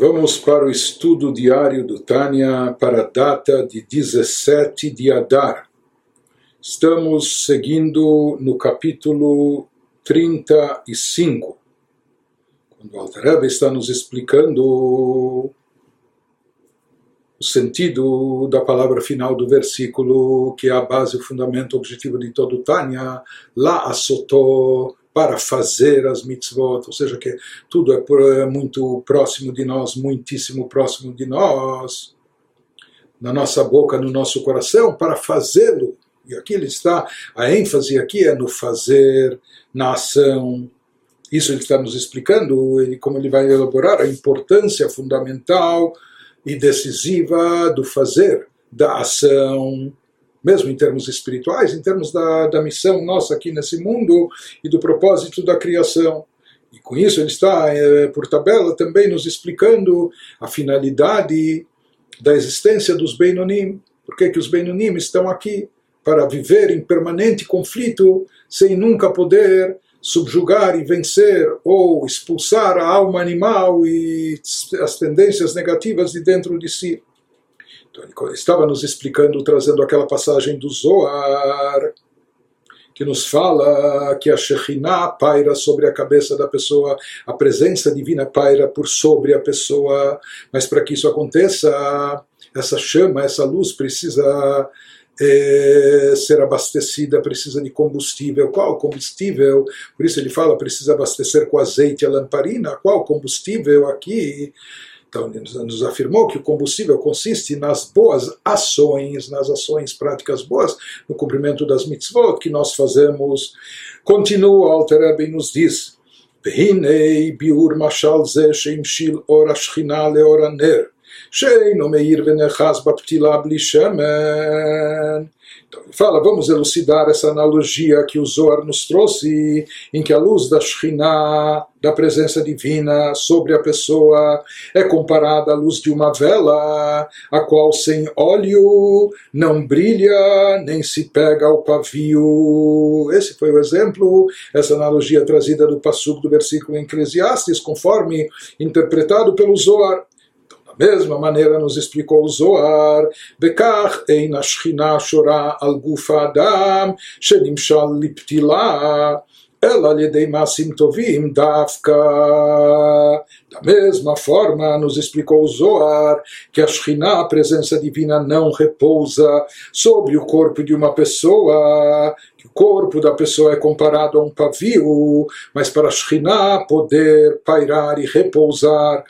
Vamos para o estudo diário do Tânia para a data de 17 de Adar. Estamos seguindo no capítulo 35, quando o Alter Rebbe está nos explicando o sentido da palavra final do versículo, que é a base, o fundamento, o objetivo de todo Tânia, lá assotou para fazer as mitzvot, ou seja, que tudo é, é muito próximo de nós, muitíssimo próximo de nós, na nossa boca, no nosso coração, para fazê-lo. E aqui ele está, a ênfase aqui é no fazer, na ação. Isso ele está nos explicando, ele, como ele vai elaborar a importância fundamental e decisiva do fazer, da ação mesmo em termos espirituais, em termos da, da missão nossa aqui nesse mundo e do propósito da criação. E com isso ele está, é, por tabela, também nos explicando a finalidade da existência dos Beinonim. Por que, que os Beinonim estão aqui? Para viver em permanente conflito, sem nunca poder subjugar e vencer ou expulsar a alma animal e as tendências negativas de dentro de si. Então, ele estava nos explicando, trazendo aquela passagem do Zoar, que nos fala que a Shekhinah paira sobre a cabeça da pessoa, a presença divina paira por sobre a pessoa, mas para que isso aconteça, essa chama, essa luz precisa é, ser abastecida, precisa de combustível. Qual combustível? Por isso ele fala, precisa abastecer com azeite a lamparina. Qual combustível aqui? Então, nos afirmou que o combustível consiste nas boas ações, nas ações práticas boas, no cumprimento das mitzvot que nós fazemos. Continua, Alter Rebbe nos diz, והנה ביאור משל זה שהמשיל אור השכינה לאור הנר, Sheino meir venechaz baptilá bli. Então ele fala, vamos elucidar essa analogia que o Zohar nos trouxe, em que a luz da Shekhinah, da presença divina sobre a pessoa, é comparada à luz de uma vela, a qual sem óleo não brilha nem se pega ao pavio. Esse foi o exemplo, essa analogia trazida do Passuco do versículo em Eclesiastes, conforme interpretado pelo Zohar mesma maneira nos explicou o Zohar, Bekach ein ashchina shora al gufa adam, shenimshal liptila, ela lhe dei masim tovim dafka. Da mesma forma, nos explicou o Zohar que a Shekhinah, a presença divina, não repousa sobre o corpo de uma pessoa, que o corpo da pessoa é comparado a um pavio, mas para a Shekhinah poder pairar e repousar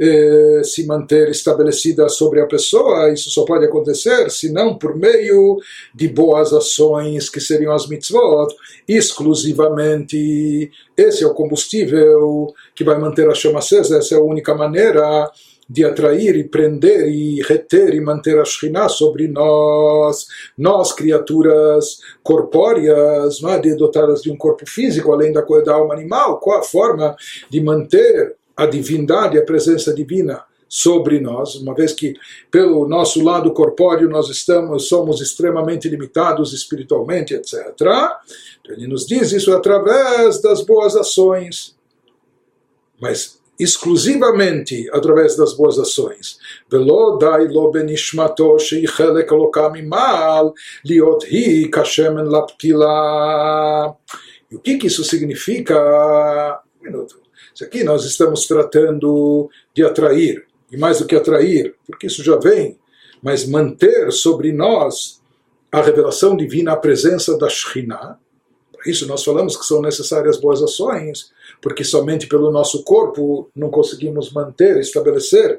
eh, se manter estabelecida sobre a pessoa, isso só pode acontecer se não por meio de boas ações, que seriam as mitzvot, exclusivamente. Esse é o combustível que vai manter a chama acesa, essa é a única maneira de atrair e prender e reter e manter a Shekhinah sobre nós, nós criaturas corpóreas, não é? de dotadas de um corpo físico, além da, da alma animal, qual a forma de manter a divindade, a presença divina sobre nós, uma vez que pelo nosso lado corpóreo nós estamos somos extremamente limitados espiritualmente, etc. Então ele nos diz isso através das boas ações, mas exclusivamente através das boas ações. Velo dai lo benishmato sheichelek lokam imal liot hi kashemen laptila. O que, que isso significa? Um minuto. Isso aqui nós estamos tratando de atrair, e mais do que atrair, porque isso já vem, mas manter sobre nós a revelação divina, a presença da Shekhinah. Para isso nós falamos que são necessárias boas ações, porque somente pelo nosso corpo não conseguimos manter, estabelecer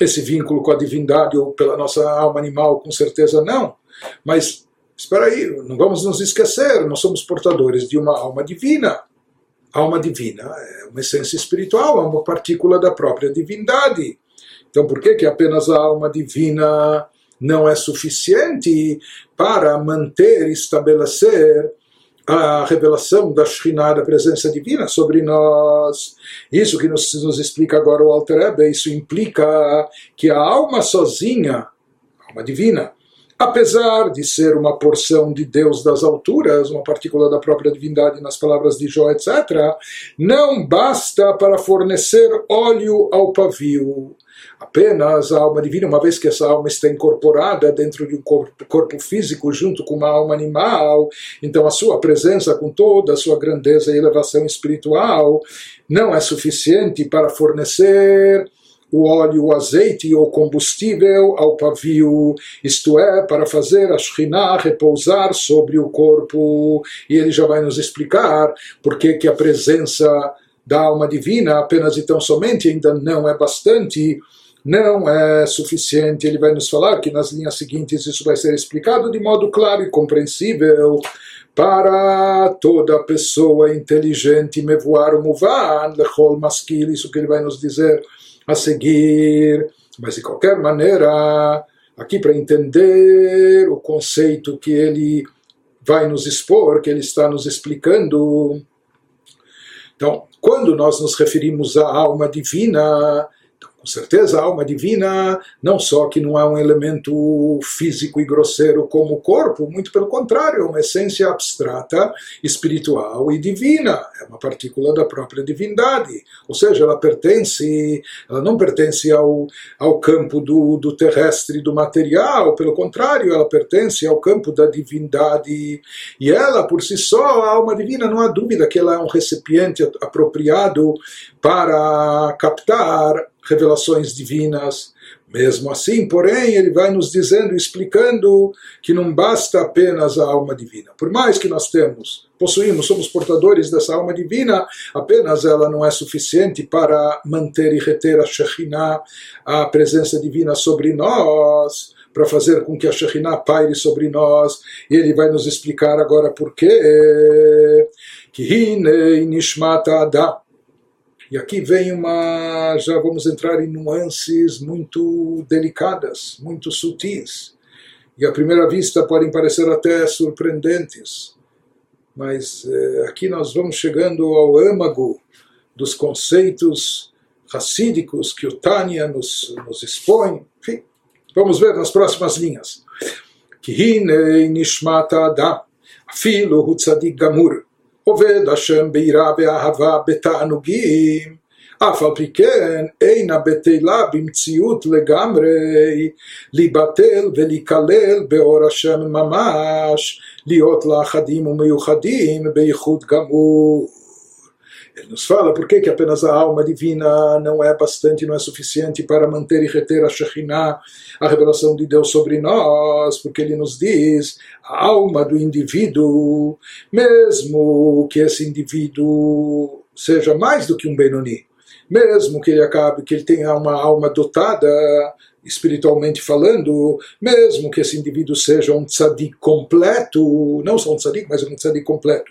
esse vínculo com a divindade ou pela nossa alma animal, com certeza não. Mas espera aí, não vamos nos esquecer, nós somos portadores de uma alma divina alma divina é uma essência espiritual, é uma partícula da própria divindade. Então, por que, que apenas a alma divina não é suficiente para manter e estabelecer a revelação da Shekhinah, da presença divina sobre nós. Isso que nos, nos explica agora o Alter Rebbe, isso implica que a alma sozinha, a alma divina, apesar de ser uma porção de Deus das alturas, uma partícula da própria divindade nas palavras de Jó, etc., não basta para fornecer óleo ao pavio. Apenas a alma divina, uma vez que essa alma está incorporada dentro de um corpo, corpo físico junto com uma alma animal, então a sua presença com toda a sua grandeza e elevação espiritual não é suficiente para fornecer o óleo, o azeite ou combustível ao pavio, isto é, para fazer a Shekhinah repousar sobre o corpo. E ele já vai nos explicar por que, que a presença da alma divina apenas e tão somente ainda não é bastante, não é suficiente. Ele vai nos falar que nas linhas seguintes isso vai ser explicado de modo claro e compreensível para toda pessoa inteligente, mevoar muvan, lechol isso que ele vai nos dizer a seguir. Mas, de qualquer maneira, aqui para entender o conceito que ele vai nos expor, que ele está nos explicando. Então, quando nós nos referimos à alma divina, com certeza, a alma divina não só que não é um elemento físico e grosseiro como o corpo, muito pelo contrário, é uma essência abstrata, espiritual e divina, é uma partícula da própria divindade. Ou seja, ela pertence, ela não pertence ao, ao campo do, do terrestre, do material, pelo contrário, ela pertence ao campo da divindade. E ela, por si só, a alma divina, não há dúvida que ela é um recipiente apropriado para captar revelações divinas. Mesmo assim, porém, ele vai nos dizendo, explicando que não basta apenas a alma divina. Por mais que nós temos, possuímos, somos portadores dessa alma divina, apenas ela não é suficiente para manter e reter a Shekhinah, a presença divina sobre nós, para fazer com que a Shekhinah paire sobre nós. E ele vai nos explicar agora por quê. Que hine nishmata e aqui vem uma. Já vamos entrar em nuances muito delicadas, muito sutis. E à primeira vista podem parecer até surpreendentes. Mas eh, aqui nós vamos chegando ao âmago dos conceitos racídicos que o Tânia nos, nos expõe. Enfim, vamos ver nas próximas linhas. Kihine nishmata hu tzadik gamur. עובד השם ביראה ואהבה בתענוגים, אף על פי כן אינה בטלה במציאות לגמרי להיבטל ולהיכלל באור השם ממש, להיות לאחדים ומיוחדים בייחוד גמור. Ele nos fala por que, que apenas a alma divina não é bastante, não é suficiente para manter e reter a Shekhinah, a revelação de Deus sobre nós, porque ele nos diz a alma do indivíduo, mesmo que esse indivíduo seja mais do que um Benoni, mesmo que ele acabe, que ele tenha uma alma dotada espiritualmente falando, mesmo que esse indivíduo seja um tzadik completo, não só um tzadik, mas um tzadik completo,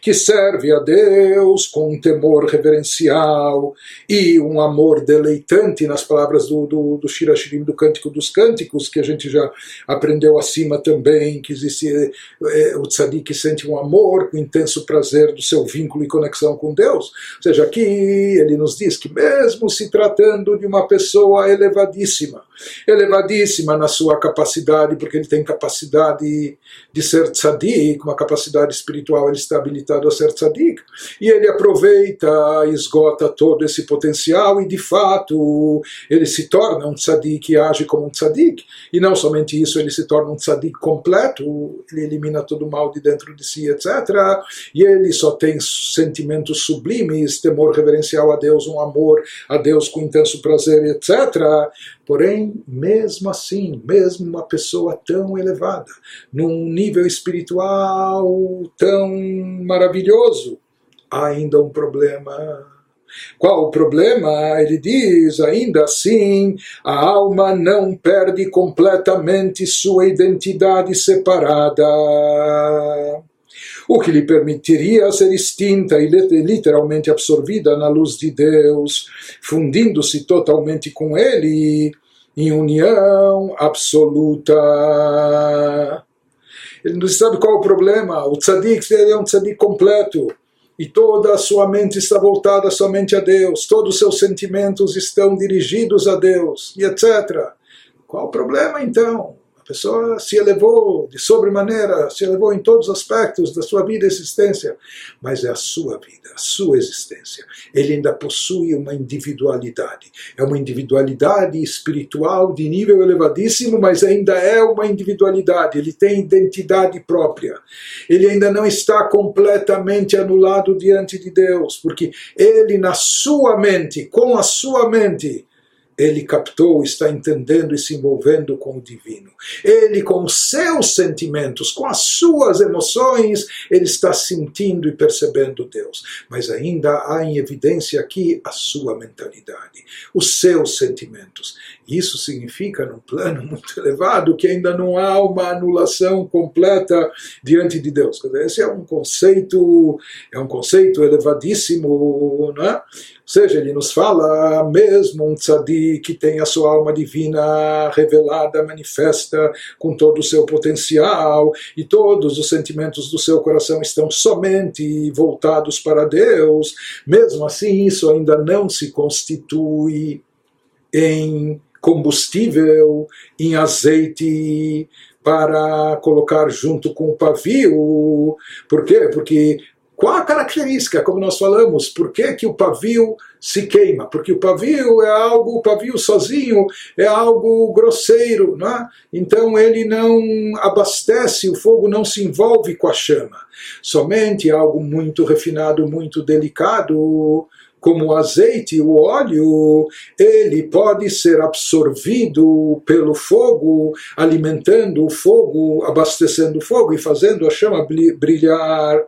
que serve a Deus com um temor reverencial e um amor deleitante, nas palavras do, do, do Shirashirim, do Cântico dos Cânticos, que a gente já aprendeu acima também, que existe é, o tzadik sente um amor, um intenso prazer do seu vínculo e conexão com Deus. Ou seja, aqui ele nos diz que mesmo se tratando de uma pessoa elevadíssima, elevadíssima na sua capacidade, porque ele tem capacidade de ser tzadik, uma capacidade espiritual, ele está habilitado a ser tzadik, e ele aproveita, esgota todo esse potencial e de fato ele se torna um tzadik e age como um tzadik, e não somente isso, ele se torna um tzadik completo, ele elimina todo o mal de dentro de si, etc. E ele só tem sentimentos sublimes, temor reverencial a Deus, um amor a Deus com intenso prazer, etc. Porém, mesmo assim, mesmo uma pessoa tão elevada, num nível espiritual tão maravilhoso, ainda um problema. Qual o problema? Ele diz, ainda assim, a alma não perde completamente sua identidade separada o que lhe permitiria ser extinta e literalmente absorvida na luz de Deus, fundindo-se totalmente com Ele em união absoluta. Ele não sabe qual é o problema. O tzadik é um tzadik completo. E toda a sua mente está voltada somente a Deus. Todos os seus sentimentos estão dirigidos a Deus. E etc. Qual o problema então? Pessoa se elevou de sobremaneira, se elevou em todos os aspectos da sua vida e existência, mas é a sua vida, a sua existência. Ele ainda possui uma individualidade. É uma individualidade espiritual de nível elevadíssimo, mas ainda é uma individualidade. Ele tem identidade própria. Ele ainda não está completamente anulado diante de Deus, porque ele, na sua mente, com a sua mente, ele captou, está entendendo e se envolvendo com o divino. Ele, com seus sentimentos, com as suas emoções, ele está sentindo e percebendo Deus. Mas ainda há em evidência aqui a sua mentalidade, os seus sentimentos. Isso significa, num plano muito elevado, que ainda não há uma anulação completa diante de Deus. Esse é um conceito, é um conceito elevadíssimo, não é? Seja, ele nos fala mesmo um tzadik que tem a sua alma divina revelada, manifesta com todo o seu potencial e todos os sentimentos do seu coração estão somente voltados para Deus. Mesmo assim, isso ainda não se constitui em combustível, em azeite para colocar junto com o pavio. Por quê? Porque qual a característica, como nós falamos, por que, que o pavio se queima? Porque o pavio é algo, o pavio sozinho é algo grosseiro, não é? então ele não abastece, o fogo não se envolve com a chama. Somente algo muito refinado, muito delicado, como o azeite, o óleo, ele pode ser absorvido pelo fogo, alimentando o fogo, abastecendo o fogo e fazendo a chama brilhar.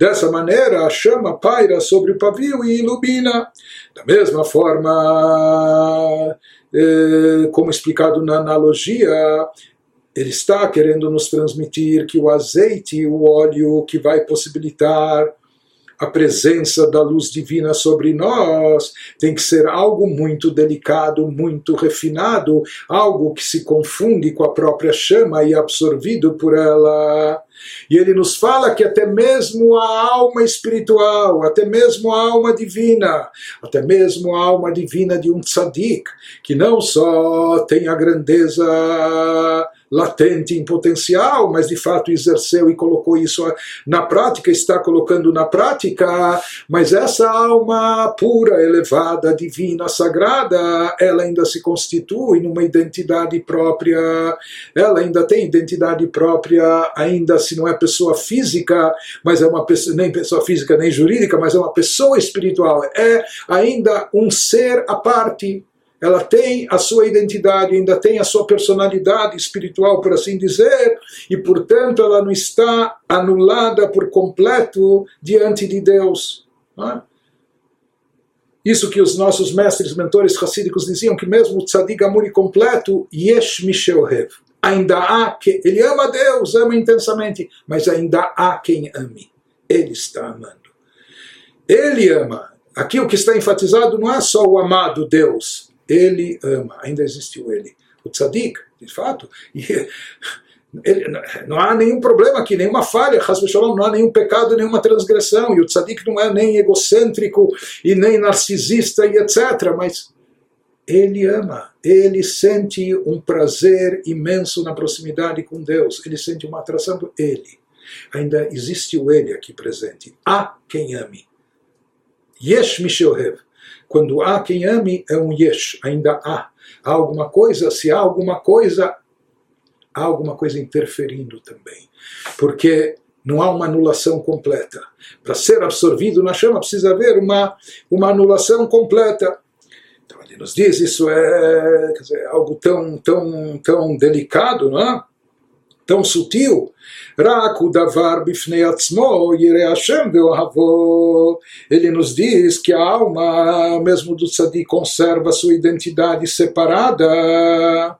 Dessa maneira, a chama paira sobre o pavio e ilumina. Da mesma forma, eh, como explicado na analogia, ele está querendo nos transmitir que o azeite, o óleo que vai possibilitar a presença da luz divina sobre nós tem que ser algo muito delicado, muito refinado, algo que se confunde com a própria chama e é absorvido por ela. E ele nos fala que até mesmo a alma espiritual, até mesmo a alma divina, até mesmo a alma divina de um tzadik, que não só tem a grandeza latente em potencial, mas de fato exerceu e colocou isso na prática, está colocando na prática, mas essa alma pura, elevada, divina, sagrada, ela ainda se constitui numa identidade própria, ela ainda tem identidade própria, ainda se não é pessoa física, mas é uma pessoa, nem pessoa física nem jurídica, mas é uma pessoa espiritual, é ainda um ser à parte, ela tem a sua identidade, ainda tem a sua personalidade espiritual, por assim dizer, e portanto ela não está anulada por completo diante de Deus. É? Isso que os nossos mestres, mentores racídicos diziam, que mesmo o tzadik amuri completo, yesh mishelhev. Ainda há que ele ama Deus, ama intensamente, mas ainda há quem ame. Ele está amando. Ele ama. Aqui o que está enfatizado não é só o amado Deus, ele ama, ainda existe o ele. O tzadik, de fato, ele, não há nenhum problema aqui, nenhuma falha, não há nenhum pecado, nenhuma transgressão, e o tzadik não é nem egocêntrico e nem narcisista e etc. Mas ele ama, ele sente um prazer imenso na proximidade com Deus, ele sente uma atração do ele. Ainda existe o ele aqui presente. Há quem ame. Yesh Mishohev. Quando há quem ame, é um yesh, ainda há. Há alguma coisa, se há alguma coisa, há alguma coisa interferindo também. Porque não há uma anulação completa. Para ser absorvido na chama precisa haver uma, uma anulação completa. Então ele nos diz, isso é dizer, algo tão, tão, tão delicado, não é? Tão sutil. davar bifnei atzmo. Ele nos diz que a alma, mesmo do tzadik, conserva sua identidade separada.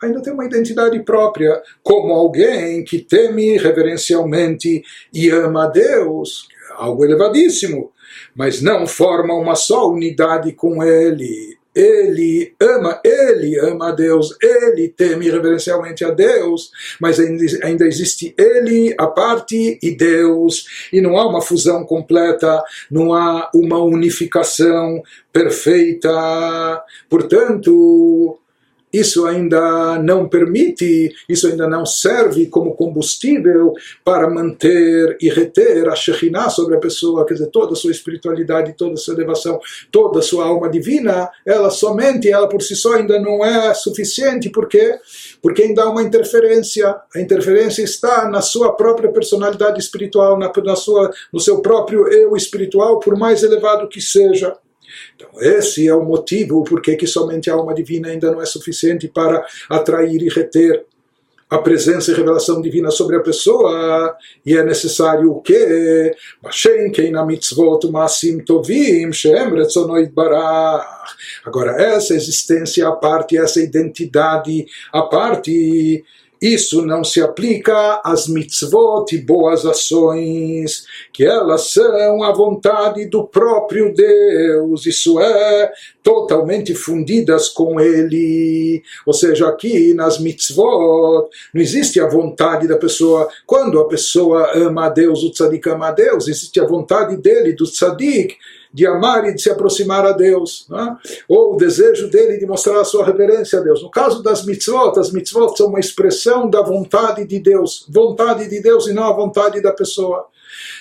Ainda tem uma identidade própria, como alguém que teme reverencialmente e ama a Deus, é algo elevadíssimo, mas não forma uma só unidade com Ele ele ama, ele ama a Deus, ele teme reverencialmente a Deus, mas ainda existe ele, a parte, e Deus, e não há uma fusão completa, não há uma unificação perfeita. Portanto, isso ainda não permite, isso ainda não serve como combustível para manter e reter a Shekhinah sobre a pessoa, quer dizer, toda a sua espiritualidade, toda a sua elevação, toda a sua alma divina, ela somente, ela por si só ainda não é suficiente, porque porque ainda há uma interferência. A interferência está na sua própria personalidade espiritual, na, na sua, no seu próprio eu espiritual, por mais elevado que seja. Então, esse é o motivo por que somente a alma divina ainda não é suficiente para atrair e reter a presença e revelação divina sobre a pessoa, e é necessário o quê? Agora, essa existência à parte, essa identidade à parte, isso não se aplica às mitzvot e boas ações, que elas são a vontade do próprio Deus, isso é, totalmente fundidas com Ele. Ou seja, aqui nas mitzvot não existe a vontade da pessoa. Quando a pessoa ama a Deus, o tzadik ama a Deus, existe a vontade dele, do tzadik, de amar e de se aproximar a Deus, é? ou o desejo dele de mostrar a sua reverência a Deus. No caso das mitzvot, as mitzvot são uma expressão da vontade de Deus, vontade de Deus e não a vontade da pessoa.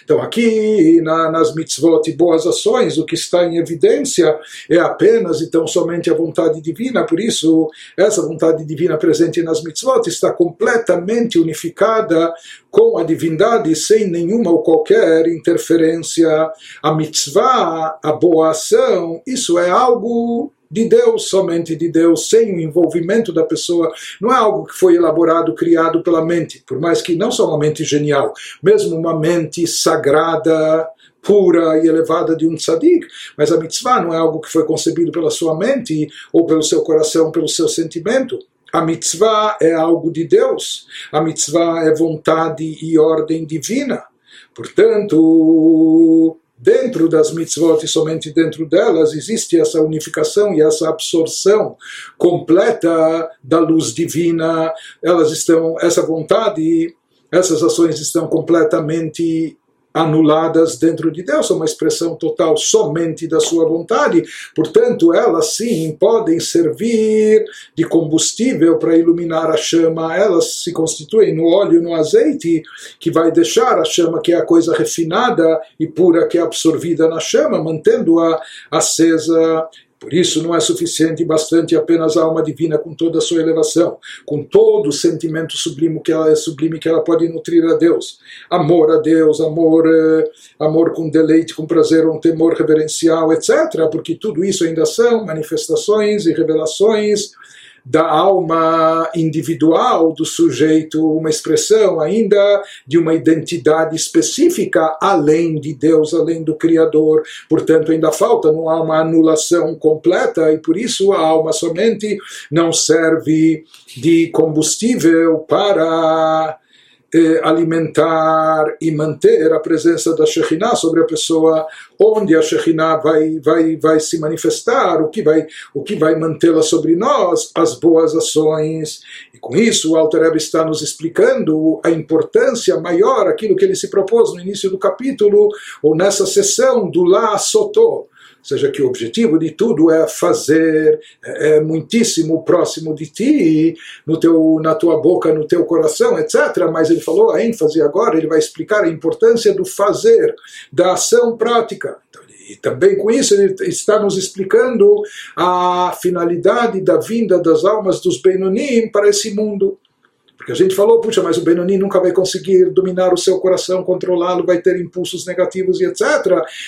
Então, aqui na, nas mitzvot e boas ações, o que está em evidência é apenas e tão somente a vontade divina, por isso, essa vontade divina presente nas mitzvot está completamente unificada com a divindade, sem nenhuma ou qualquer interferência. A mitzvah, a boa ação, isso é algo de Deus, somente de Deus, sem o envolvimento da pessoa. Não é algo que foi elaborado, criado pela mente, por mais que não só uma mente genial, mesmo uma mente sagrada, pura e elevada de um tzadik, mas a mitzvah não é algo que foi concebido pela sua mente ou pelo seu coração, pelo seu sentimento. A mitzvah é algo de Deus. A mitzvah é vontade e ordem divina. Portanto, dentro das mitzvot e somente dentro delas existe essa unificação e essa absorção completa da luz divina. Elas estão, essa vontade, essas ações estão completamente anuladas dentro de Deus, é uma expressão total somente da sua vontade, portanto, elas sim podem servir de combustível para iluminar a chama, elas se constituem no óleo, no azeite, que vai deixar a chama, que é a coisa refinada e pura que é absorvida na chama, mantendo-a acesa por isso não é suficiente e bastante apenas a alma divina com toda a sua elevação, com todo o sentimento sublime que ela é sublime que ela pode nutrir a Deus. Amor a Deus, amor, eh, amor com deleite, com prazer, um temor reverencial, etc. Porque tudo isso ainda são manifestações e revelações da alma individual do sujeito, uma expressão ainda de uma identidade específica além de Deus, além do Criador. Portanto, ainda falta, não há uma anulação completa e por isso a alma somente não serve de combustível para alimentar e manter a presença da Shekhinah sobre a pessoa, onde a Shekhinah vai, vai, vai se manifestar, o que vai, o que vai mantê-la sobre nós, as boas ações. E com isso o Alter está nos explicando a importância maior, aquilo que ele se propôs no início do capítulo, ou nessa sessão do La Seja que o objetivo de tudo é fazer é, é muitíssimo próximo de ti, no teu, na tua boca, no teu coração, etc. Mas ele falou a ênfase agora, ele vai explicar a importância do fazer, da ação prática. Então, e também com isso ele está nos explicando a finalidade da vinda das almas dos Benonim para esse mundo. Porque a gente falou, puxa, mas o Benoni nunca vai conseguir dominar o seu coração, controlá-lo, vai ter impulsos negativos e etc.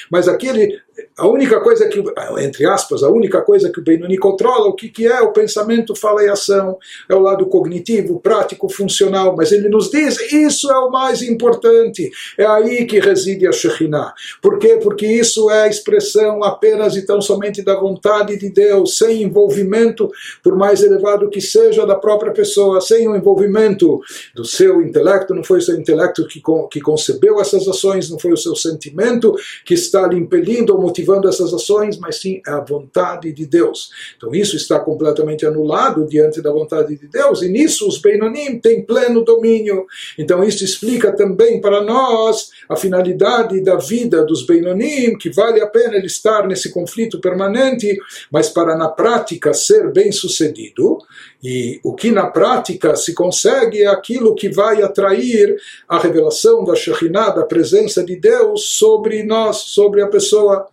Mas aquele, a única coisa que, entre aspas, a única coisa que o Benoni controla, o que, que é o pensamento, fala e ação, é o lado cognitivo, prático, funcional. Mas ele nos diz, isso é o mais importante, é aí que reside a Shekhinah. Por quê? Porque isso é a expressão apenas e tão somente da vontade de Deus, sem envolvimento, por mais elevado que seja, da própria pessoa, sem o envolvimento do seu intelecto, não foi o seu intelecto que, que concebeu essas ações, não foi o seu sentimento que está lhe impelindo ou motivando essas ações, mas sim a vontade de Deus. Então isso está completamente anulado diante da vontade de Deus, e nisso os Beinonim têm pleno domínio. Então isso explica também para nós a finalidade da vida dos Beinonim, que vale a pena ele estar nesse conflito permanente, mas para na prática ser bem sucedido, e o que na prática se consegue é aquilo que vai atrair a revelação da Shekhinah, da presença de Deus sobre nós, sobre a pessoa.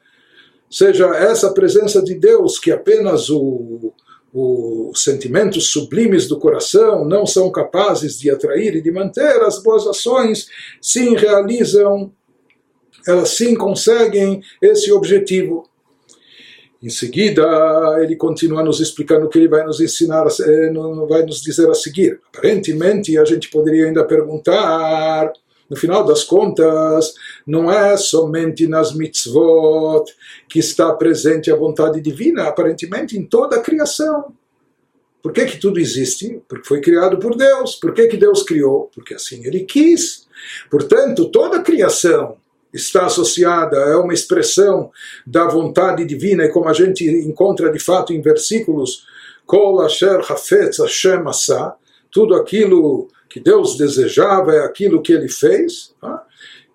Seja essa presença de Deus que apenas o, os sentimentos sublimes do coração não são capazes de atrair e de manter, as boas ações sim realizam, elas sim conseguem esse objetivo. Em seguida, ele continua nos explicando o que ele vai nos ensinar, eh, vai nos dizer a seguir. Aparentemente, a gente poderia ainda perguntar, no final das contas, não é somente nas mitzvot que está presente a vontade divina, aparentemente em toda a criação. Por que, que tudo existe? Porque foi criado por Deus. Por que, que Deus criou? Porque assim ele quis. Portanto, toda a criação está associada, é uma expressão da vontade divina, e como a gente encontra de fato em versículos, Kol Asher Hafetz Hashem Asa, tudo aquilo que Deus desejava é aquilo que ele fez. Tá?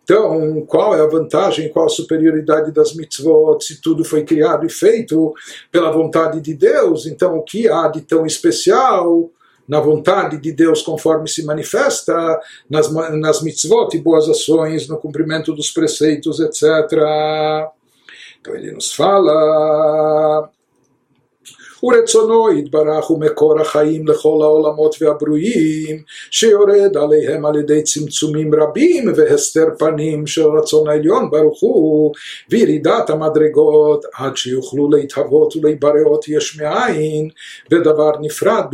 Então, qual é a vantagem, qual a superioridade das mitzvot, se tudo foi criado e feito pela vontade de Deus? Então, o que há de tão especial na vontade de Deus conforme se manifesta nas, nas mitzvot e boas ações, no cumprimento dos preceitos, etc. Então ele nos fala ורצונו יתברך הוא מקור החיים לכל העולמות והברואים, שיורד עליהם על ידי צמצומים רבים והסתר פנים של רצון העליון ברוך הוא, וירידת המדרגות עד שיוכלו להתהוות ולהיבראות יש מאין, ודבר נפרד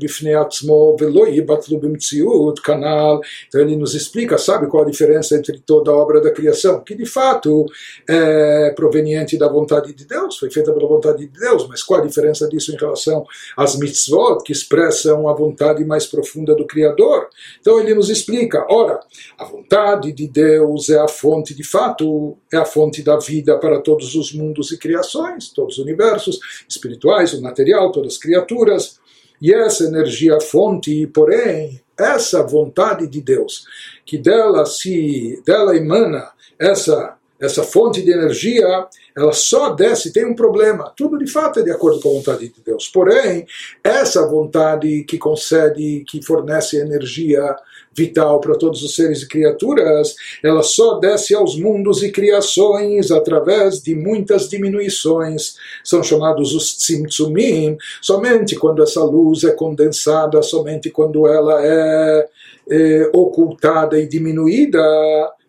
בפני עצמו ולא ייבטלו במציאות, כנ"ל, ele nos explica, sabe qual a diferença entre toda a obra da criação? Que de fato é proveniente da vontade de Deus, foi feita pela vontade de Deus, mas qual a diferença disso em relação às mitzvot, que expressam a vontade mais profunda do Criador. Então ele nos explica: ora, a vontade de Deus é a fonte de fato, é a fonte da vida para todos os mundos e criações, todos os universos espirituais, o material, todas as criaturas. E essa energia fonte, porém, essa vontade de Deus, que dela se dela emana essa essa fonte de energia, ela só desce, tem um problema. Tudo de fato é de acordo com a vontade de Deus. Porém, essa vontade que concede, que fornece energia vital para todos os seres e criaturas, ela só desce aos mundos e criações através de muitas diminuições. São chamados os tzimtzumim, somente quando essa luz é condensada, somente quando ela é, é ocultada e diminuída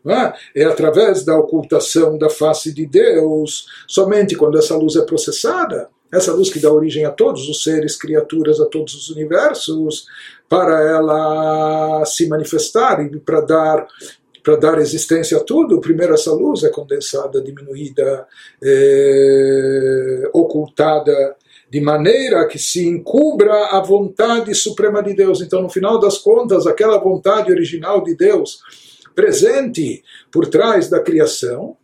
é? é através da ocultação da face de Deus, somente quando essa luz é processada, essa luz que dá origem a todos os seres, criaturas, a todos os universos, para ela se manifestar e para dar para dar existência a tudo, primeiro essa luz é condensada, diminuída, é, ocultada, de maneira que se encubra a vontade suprema de Deus. Então, no final das contas, aquela vontade original de Deus, presente por trás da criação,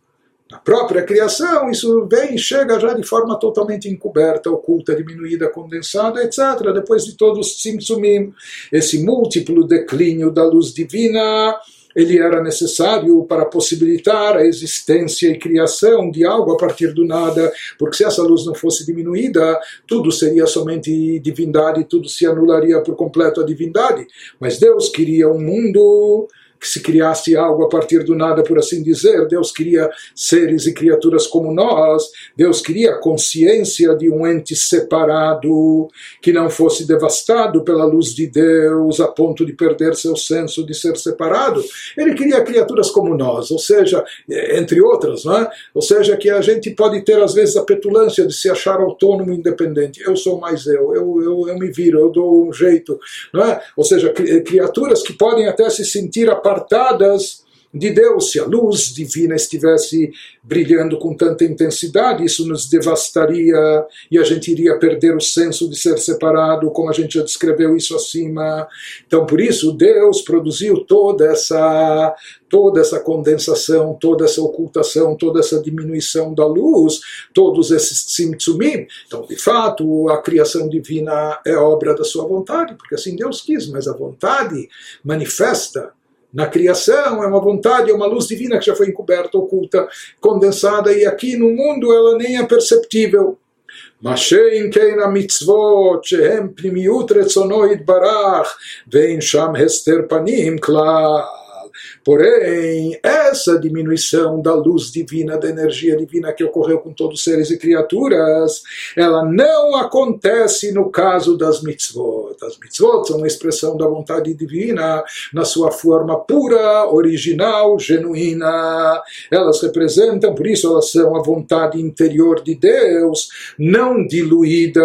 na própria criação, isso vem e chega já de forma totalmente encoberta, oculta, diminuída, condensada, etc. Depois de todos os simsumim, esse múltiplo declínio da luz divina, ele era necessário para possibilitar a existência e criação de algo a partir do nada, porque se essa luz não fosse diminuída, tudo seria somente divindade, tudo se anularia por completo a divindade. Mas Deus queria um mundo que se criasse algo a partir do nada, por assim dizer. Deus queria seres e criaturas como nós. Deus queria a consciência de um ente separado, que não fosse devastado pela luz de Deus a ponto de perder seu senso de ser separado. Ele queria criaturas como nós, ou seja, entre outras, não é? Ou seja, que a gente pode ter às vezes a petulância de se achar autônomo e independente. Eu sou mais eu, eu, eu, eu me viro, eu dou um jeito, não é? Ou seja, criaturas que podem até se sentir apartadas de Deus. Se a luz divina estivesse brilhando com tanta intensidade, isso nos devastaria e a gente iria perder o senso de ser separado, como a gente já descreveu isso acima. Então, por isso, Deus produziu toda essa toda essa condensação, toda essa ocultação, toda essa diminuição da luz, todos esses tzimtzumim. Então, de fato, a criação divina é obra da sua vontade, porque assim Deus quis, mas a vontade manifesta na criação, é uma vontade, é uma luz divina que já foi encoberta, oculta, condensada, e aqui no mundo ela nem é perceptível. מה שאין כן המצוות שהן פנימיות רצונו יתברך ואין שם הסתר פנים כלל Porém, essa diminuição da luz divina, da energia divina que ocorreu com todos os seres e criaturas, ela não acontece no caso das mitzvot. As mitzvot são uma expressão da vontade divina na sua forma pura, original, genuína. Elas representam, por isso elas são a vontade interior de Deus, não diluída.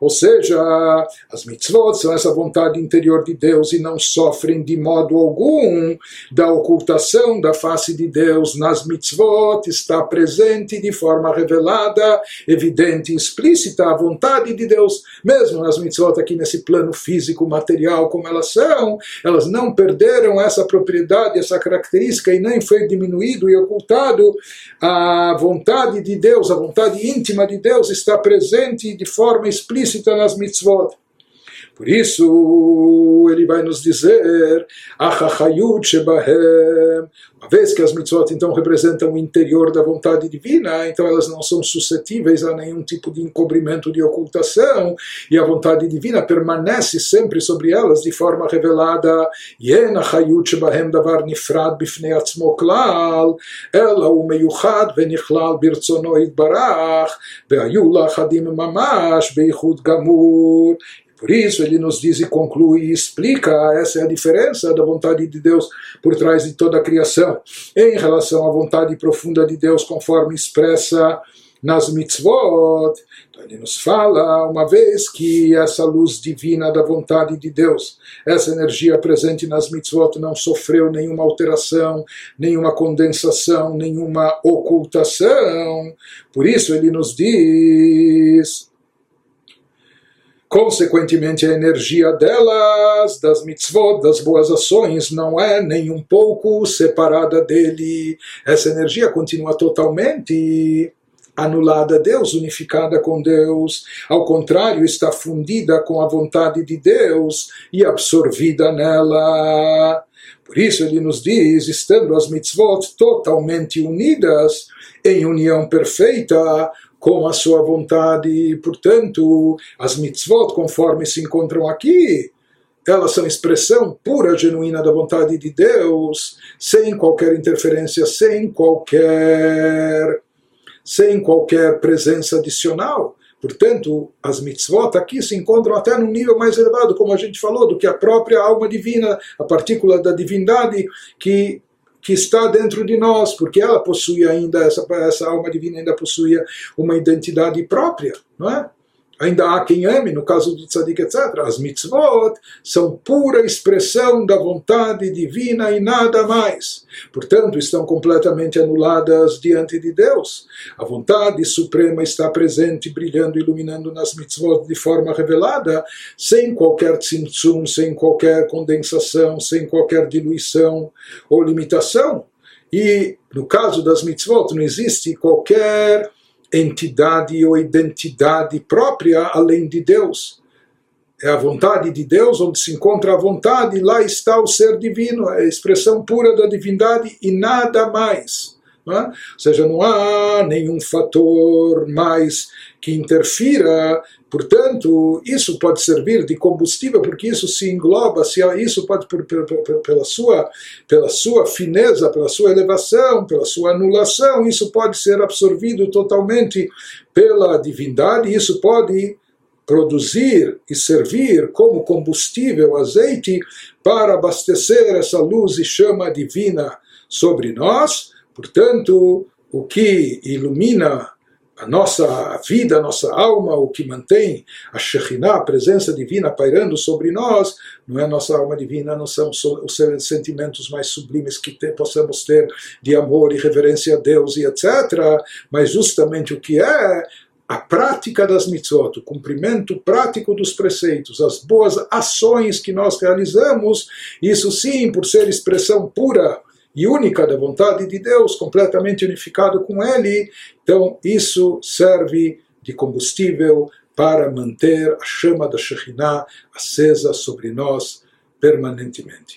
Ou seja, as mitzvot são essa vontade interior de Deus e não sofrem de modo algum da ocultação da face de Deus nas mitzvot está presente de forma revelada, evidente e explícita a vontade de Deus, mesmo nas mitzvot aqui nesse plano físico, material como elas são, elas não perderam essa propriedade, essa característica e nem foi diminuído e ocultado. A vontade de Deus, a vontade íntima de Deus está presente de forma explícita nas mitzvot. Por isso, ele vai nos dizer, uma vez que as mitzvot então representam o interior da vontade divina, então elas não são suscetíveis a nenhum tipo de encobrimento, de ocultação, e a vontade divina permanece sempre sobre elas de forma revelada. Ela o meyuchad venichlal birtzono itbarach, ve'ayu lachadim mamash beichud gamur. Por isso ele nos diz e conclui e explica, essa é a diferença da vontade de Deus por trás de toda a criação, em relação à vontade profunda de Deus conforme expressa nas mitzvot. Então ele nos fala, uma vez que essa luz divina da vontade de Deus, essa energia presente nas mitzvot não sofreu nenhuma alteração, nenhuma condensação, nenhuma ocultação, por isso ele nos diz Consequentemente, a energia delas, das mitzvot, das boas ações, não é nem um pouco separada dele. Essa energia continua totalmente anulada a Deus, unificada com Deus. Ao contrário, está fundida com a vontade de Deus e absorvida nela. Por isso ele nos diz, estando as mitzvot totalmente unidas, em união perfeita, com a sua vontade. Portanto, as mitzvot, conforme se encontram aqui, elas são expressão pura, genuína da vontade de Deus, sem qualquer interferência, sem qualquer, sem qualquer presença adicional. Portanto, as mitzvot aqui se encontram até num nível mais elevado, como a gente falou, do que a própria alma divina, a partícula da divindade que que está dentro de nós, porque ela possui ainda, essa, essa alma divina ainda possui uma identidade própria, não é? Ainda há quem ame, no caso do tzadik, etc. As mitzvot são pura expressão da vontade divina e nada mais. Portanto, estão completamente anuladas diante de Deus. A vontade suprema está presente, brilhando, iluminando nas mitzvot de forma revelada, sem qualquer tzimtzum, sem qualquer condensação, sem qualquer diluição ou limitação. E no caso das mitzvot não existe qualquer entidade ou identidade própria além de Deus. É a vontade de Deus, onde se encontra a vontade, lá está o ser divino, é a expressão pura da divindade e nada mais. Ou seja, não há nenhum fator mais que interfira Portanto, isso pode servir de combustível, porque isso se engloba, se isso pode, pela sua, pela sua fineza, pela sua elevação, pela sua anulação, isso pode ser absorvido totalmente pela divindade, isso pode produzir e servir como combustível, azeite, para abastecer essa luz e chama divina sobre nós. Portanto, o que ilumina a nossa vida, a nossa alma, o que mantém a Shekhinah, a presença divina pairando sobre nós, não é a nossa alma divina, não são os sentimentos mais sublimes que te, possamos ter de amor e reverência a Deus e etc., mas justamente o que é a prática das mitzvot, o cumprimento prático dos preceitos, as boas ações que nós realizamos, isso sim, por ser expressão pura e única da vontade de Deus, completamente unificado com Ele, então isso serve de combustível para manter a chama da Shekhinah acesa sobre nós permanentemente.